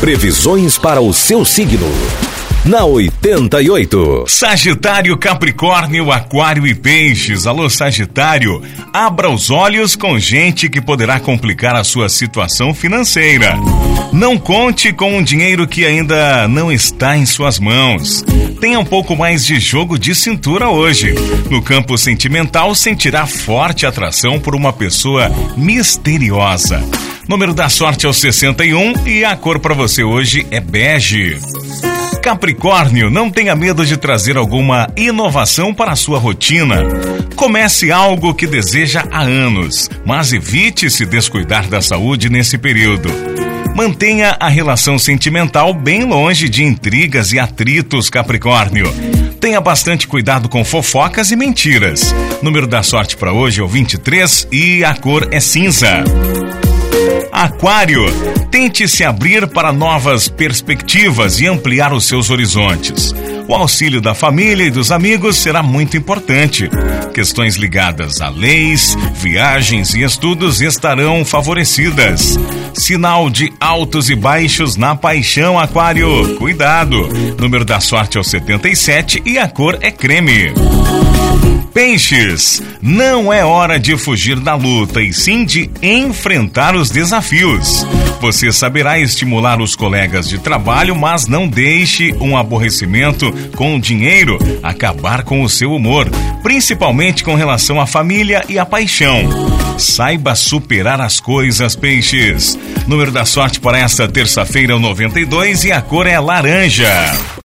Previsões para o seu signo. Na 88. Sagitário, Capricórnio, Aquário e Peixes. Alô, Sagitário. Abra os olhos com gente que poderá complicar a sua situação financeira. Não conte com um dinheiro que ainda não está em suas mãos. Tenha um pouco mais de jogo de cintura hoje. No campo sentimental, sentirá forte atração por uma pessoa misteriosa. Número da sorte é o 61 e a cor para você hoje é bege. Capricórnio, não tenha medo de trazer alguma inovação para a sua rotina. Comece algo que deseja há anos, mas evite se descuidar da saúde nesse período. Mantenha a relação sentimental bem longe de intrigas e atritos, Capricórnio. Tenha bastante cuidado com fofocas e mentiras. Número da sorte para hoje é o 23 e a cor é cinza. Aquário, tente se abrir para novas perspectivas e ampliar os seus horizontes. O auxílio da família e dos amigos será muito importante. Questões ligadas a leis, viagens e estudos estarão favorecidas. Sinal de altos e baixos na paixão, Aquário. Cuidado! Número da sorte é o 77 e a cor é creme. Peixes, não é hora de fugir da luta e sim de enfrentar os desafios. Você saberá estimular os colegas de trabalho, mas não deixe um aborrecimento com o dinheiro acabar com o seu humor, principalmente com relação à família e à paixão. Saiba superar as coisas, peixes. Número da sorte para esta terça-feira é o 92 e a cor é laranja.